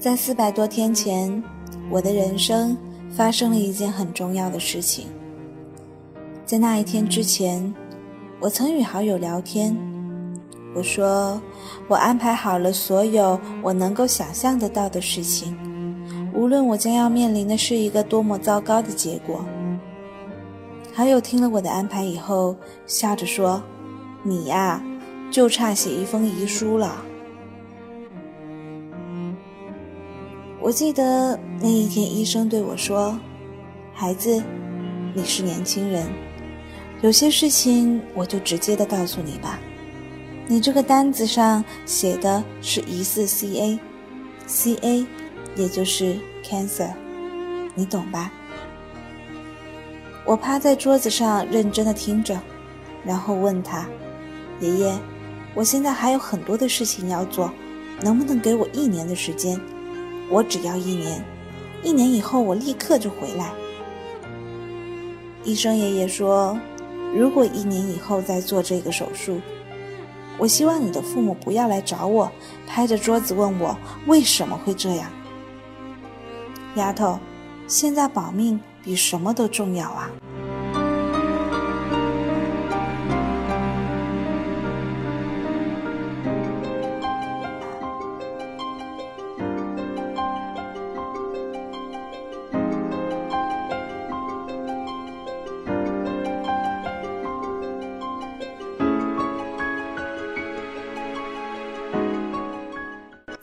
在四百多天前，我的人生发生了一件很重要的事情。在那一天之前，我曾与好友聊天，我说我安排好了所有我能够想象得到的事情，无论我将要面临的是一个多么糟糕的结果。好友听了我的安排以后，笑着说：“你呀，就差写一封遗书了。”我记得那一天，医生对我说：“孩子，你是年轻人，有些事情我就直接的告诉你吧。你这个单子上写的是疑似 CA，CA 也就是 cancer，你懂吧？”我趴在桌子上认真的听着，然后问他：“爷爷，我现在还有很多的事情要做，能不能给我一年的时间？”我只要一年，一年以后我立刻就回来。医生爷爷说，如果一年以后再做这个手术，我希望你的父母不要来找我，拍着桌子问我为什么会这样。丫头，现在保命比什么都重要啊！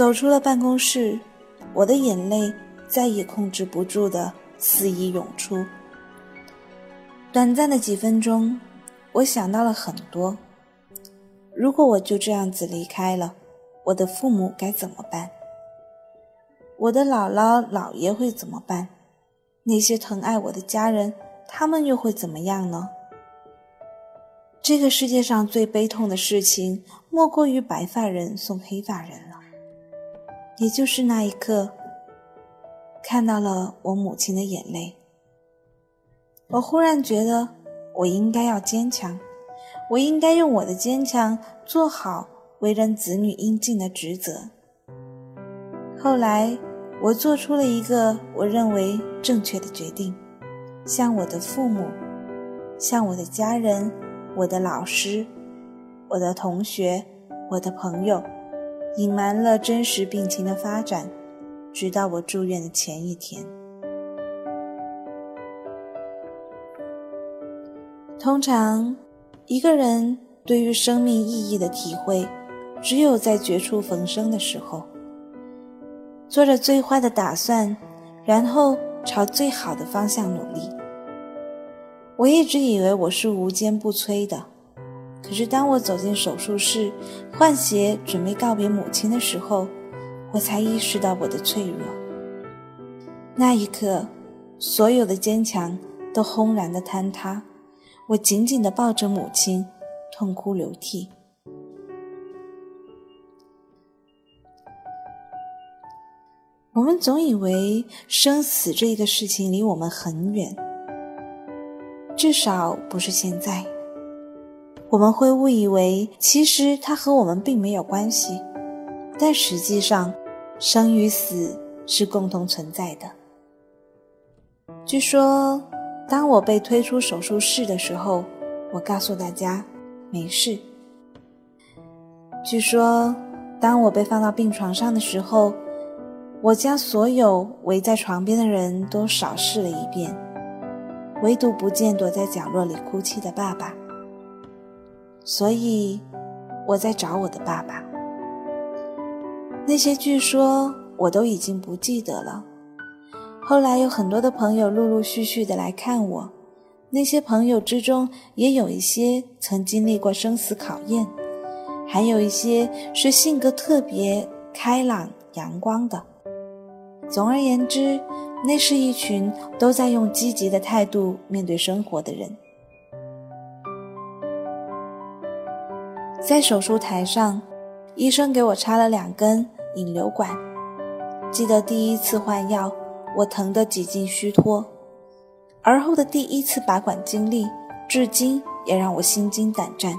走出了办公室，我的眼泪再也控制不住的肆意涌出。短暂的几分钟，我想到了很多。如果我就这样子离开了，我的父母该怎么办？我的姥姥姥爷会怎么办？那些疼爱我的家人，他们又会怎么样呢？这个世界上最悲痛的事情，莫过于白发人送黑发人了。也就是那一刻，看到了我母亲的眼泪，我忽然觉得我应该要坚强，我应该用我的坚强做好为人子女应尽的职责。后来，我做出了一个我认为正确的决定，向我的父母、向我的家人、我的老师、我的同学、我的朋友。隐瞒了真实病情的发展，直到我住院的前一天。通常，一个人对于生命意义的体会，只有在绝处逢生的时候，做着最坏的打算，然后朝最好的方向努力。我一直以为我是无坚不摧的。可是，当我走进手术室，换鞋准备告别母亲的时候，我才意识到我的脆弱。那一刻，所有的坚强都轰然的坍塌。我紧紧的抱着母亲，痛哭流涕。我们总以为生死这个事情离我们很远，至少不是现在。我们会误以为，其实它和我们并没有关系，但实际上，生与死是共同存在的。据说，当我被推出手术室的时候，我告诉大家没事。据说，当我被放到病床上的时候，我将所有围在床边的人都扫视了一遍，唯独不见躲在角落里哭泣的爸爸。所以，我在找我的爸爸。那些据说我都已经不记得了。后来有很多的朋友陆陆续续的来看我，那些朋友之中也有一些曾经历过生死考验，还有一些是性格特别开朗、阳光的。总而言之，那是一群都在用积极的态度面对生活的人。在手术台上，医生给我插了两根引流管。记得第一次换药，我疼得几近虚脱；而后的第一次拔管经历，至今也让我心惊胆战。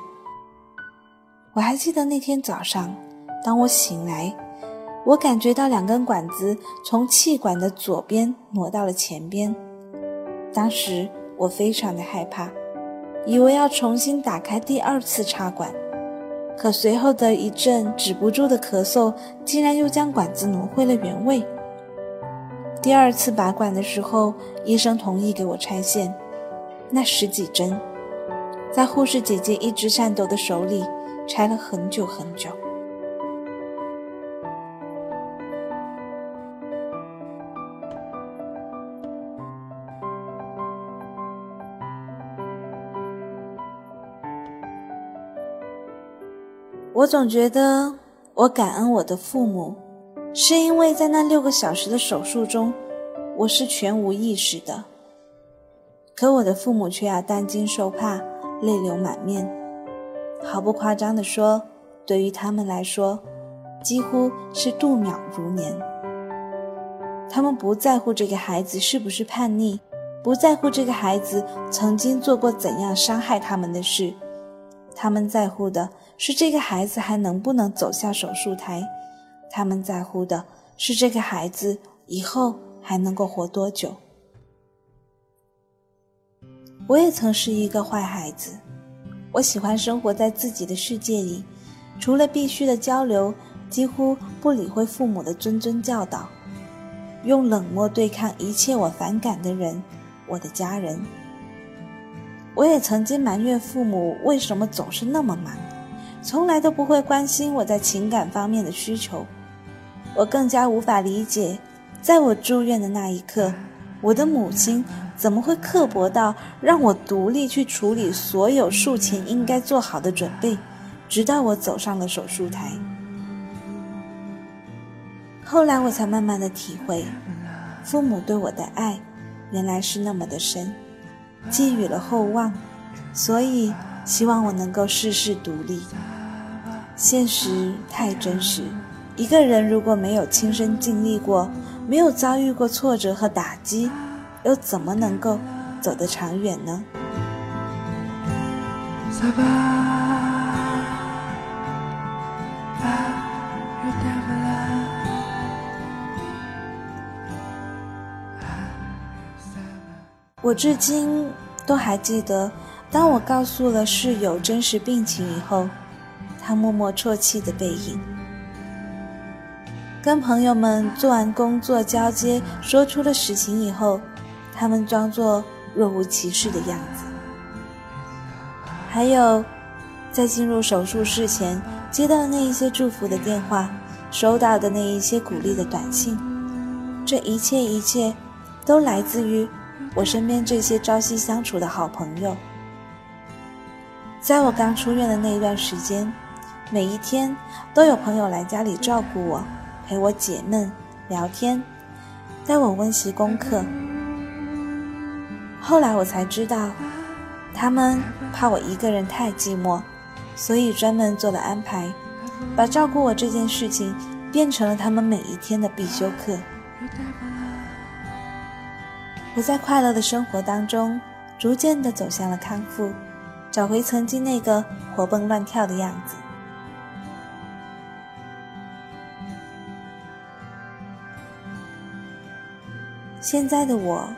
我还记得那天早上，当我醒来，我感觉到两根管子从气管的左边挪到了前边。当时我非常的害怕，以为要重新打开第二次插管，可随后的一阵止不住的咳嗽，竟然又将管子挪回了原位。第二次拔管的时候，医生同意给我拆线，那十几针，在护士姐姐一直颤抖的手里。拆了很久很久。我总觉得我感恩我的父母，是因为在那六个小时的手术中，我是全无意识的。可我的父母却要担惊受怕，泪流满面。毫不夸张地说，对于他们来说，几乎是度秒如年。他们不在乎这个孩子是不是叛逆，不在乎这个孩子曾经做过怎样伤害他们的事，他们在乎的是这个孩子还能不能走下手术台，他们在乎的是这个孩子以后还能够活多久。我也曾是一个坏孩子。我喜欢生活在自己的世界里，除了必须的交流，几乎不理会父母的谆谆教导，用冷漠对抗一切我反感的人，我的家人。我也曾经埋怨父母为什么总是那么忙，从来都不会关心我在情感方面的需求。我更加无法理解，在我住院的那一刻。我的母亲怎么会刻薄到让我独立去处理所有术前应该做好的准备，直到我走上了手术台。后来我才慢慢的体会，父母对我的爱原来是那么的深，寄予了厚望，所以希望我能够事事独立。现实太真实，一个人如果没有亲身经历过。没有遭遇过挫折和打击，又怎么能够走得长远呢？我至今都还记得，当我告诉了室友真实病情以后，他默默啜泣的背影。跟朋友们做完工作交接，说出了实情以后，他们装作若无其事的样子。还有，在进入手术室前接到的那一些祝福的电话，收到的那一些鼓励的短信，这一切一切，都来自于我身边这些朝夕相处的好朋友。在我刚出院的那一段时间，每一天都有朋友来家里照顾我。陪我解闷、聊天，带我温习功课。后来我才知道，他们怕我一个人太寂寞，所以专门做了安排，把照顾我这件事情变成了他们每一天的必修课。我在快乐的生活当中，逐渐的走向了康复，找回曾经那个活蹦乱跳的样子。现在的我，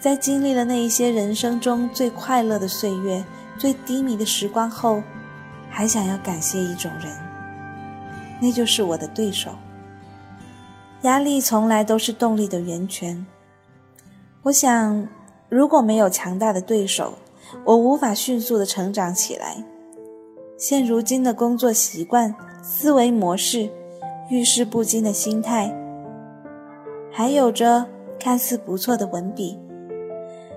在经历了那一些人生中最快乐的岁月、最低迷的时光后，还想要感谢一种人，那就是我的对手。压力从来都是动力的源泉。我想，如果没有强大的对手，我无法迅速的成长起来。现如今的工作习惯、思维模式、遇事不惊的心态，还有着。看似不错的文笔，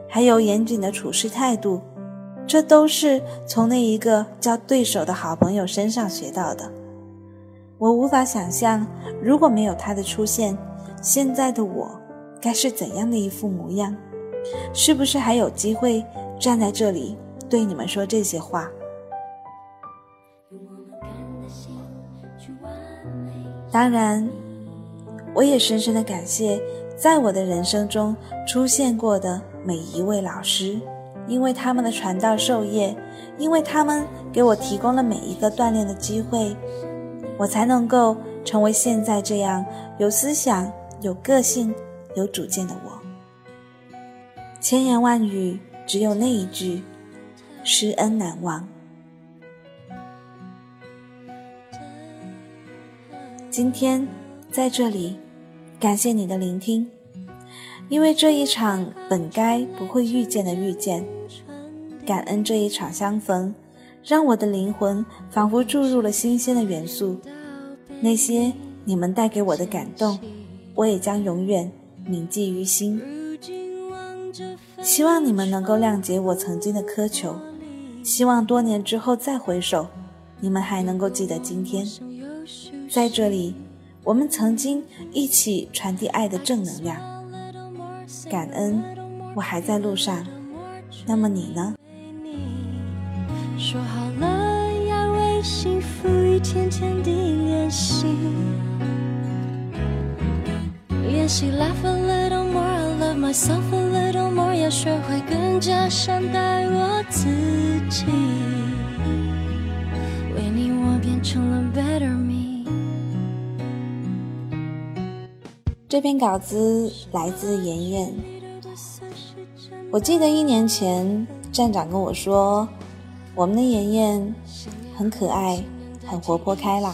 还有严谨的处事态度，这都是从那一个叫对手的好朋友身上学到的。我无法想象，如果没有他的出现，现在的我该是怎样的一副模样？是不是还有机会站在这里对你们说这些话？当然，我也深深的感谢在我的人生中出现过的每一位老师。因为他们的传道授业，因为他们给我提供了每一个锻炼的机会，我才能够成为现在这样有思想、有个性、有主见的我。千言万语，只有那一句：师恩难忘。今天在这里，感谢你的聆听，因为这一场本该不会遇见的遇见。感恩这一场相逢，让我的灵魂仿佛注入了新鲜的元素。那些你们带给我的感动，我也将永远铭记于心。希望你们能够谅解我曾经的苛求，希望多年之后再回首，你们还能够记得今天。在这里，我们曾经一起传递爱的正能量。感恩，我还在路上。那么你呢？说好了要为幸福一天天地练习，she laugh a little more, I love myself a little more，要学会更加善待我自己，为你我变成了 better me。这篇稿子来自妍妍，我记得一年前站长跟我说。我们的妍妍很可爱，很活泼开朗，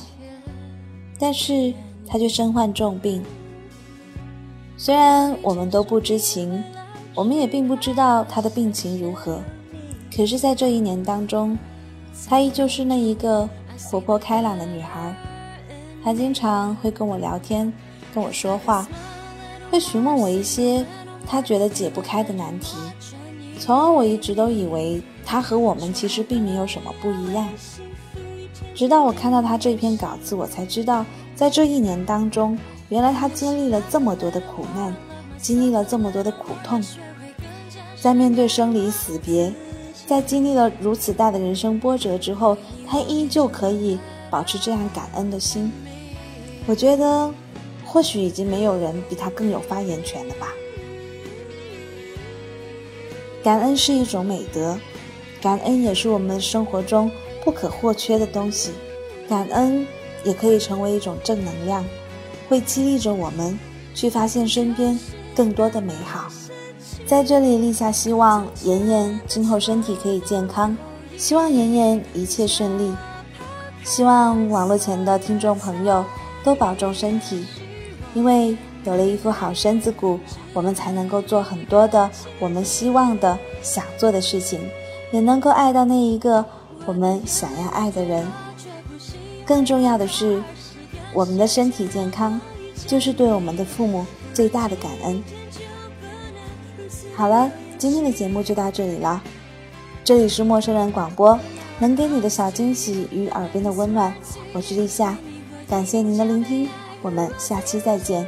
但是她却身患重病。虽然我们都不知情，我们也并不知道她的病情如何，可是，在这一年当中，她依旧是那一个活泼开朗的女孩。她经常会跟我聊天，跟我说话，会询问我一些她觉得解不开的难题。从而，我一直都以为。她和我们其实并没有什么不一样。直到我看到他这篇稿子，我才知道，在这一年当中，原来他经历了这么多的苦难，经历了这么多的苦痛。在面对生离死别，在经历了如此大的人生波折之后，他依旧可以保持这样感恩的心。我觉得，或许已经没有人比他更有发言权了吧。感恩是一种美德。感恩也是我们生活中不可或缺的东西，感恩也可以成为一种正能量，会激励着我们去发现身边更多的美好。在这里立下希望，妍妍今后身体可以健康，希望妍妍一切顺利，希望网络前的听众朋友都保重身体，因为有了一副好身子骨，我们才能够做很多的我们希望的、想做的事情。也能够爱到那一个我们想要爱的人。更重要的是，我们的身体健康，就是对我们的父母最大的感恩。好了，今天的节目就到这里了。这里是陌生人广播，能给你的小惊喜与耳边的温暖。我是立夏，感谢您的聆听，我们下期再见。